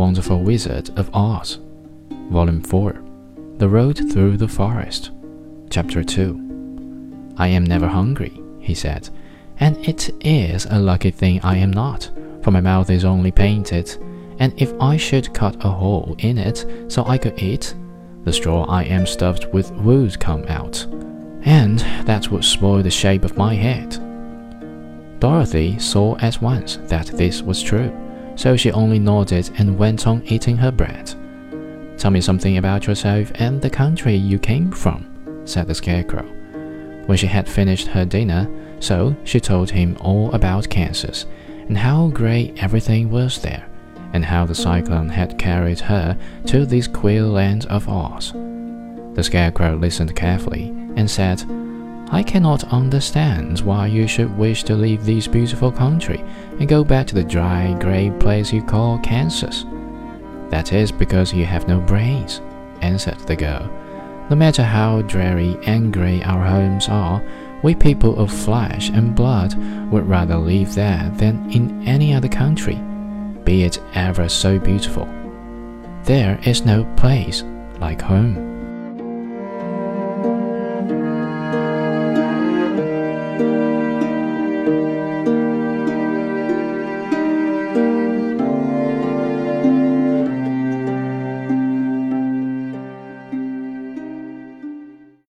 Wonderful Wizard of Oz, Volume 4 The Road Through the Forest, Chapter 2. I am never hungry, he said, and it is a lucky thing I am not, for my mouth is only painted, and if I should cut a hole in it so I could eat, the straw I am stuffed with would come out, and that would spoil the shape of my head. Dorothy saw at once that this was true, so she only nodded and went on eating her bread. Tell me something about yourself and the country you came from, said the Scarecrow. When she had finished her dinner, so she told him all about Kansas, and how great everything was there, and how the cyclone had carried her to this queer land of Oz. The Scarecrow listened carefully and said, I cannot understand why you should wish to leave this beautiful country and go back to the dry, grey place you call Kansas. That is because you have no brains, answered the girl. No matter how dreary and grey our homes are, we people of flesh and blood would rather live there than in any other country, be it ever so beautiful. There is no place like home.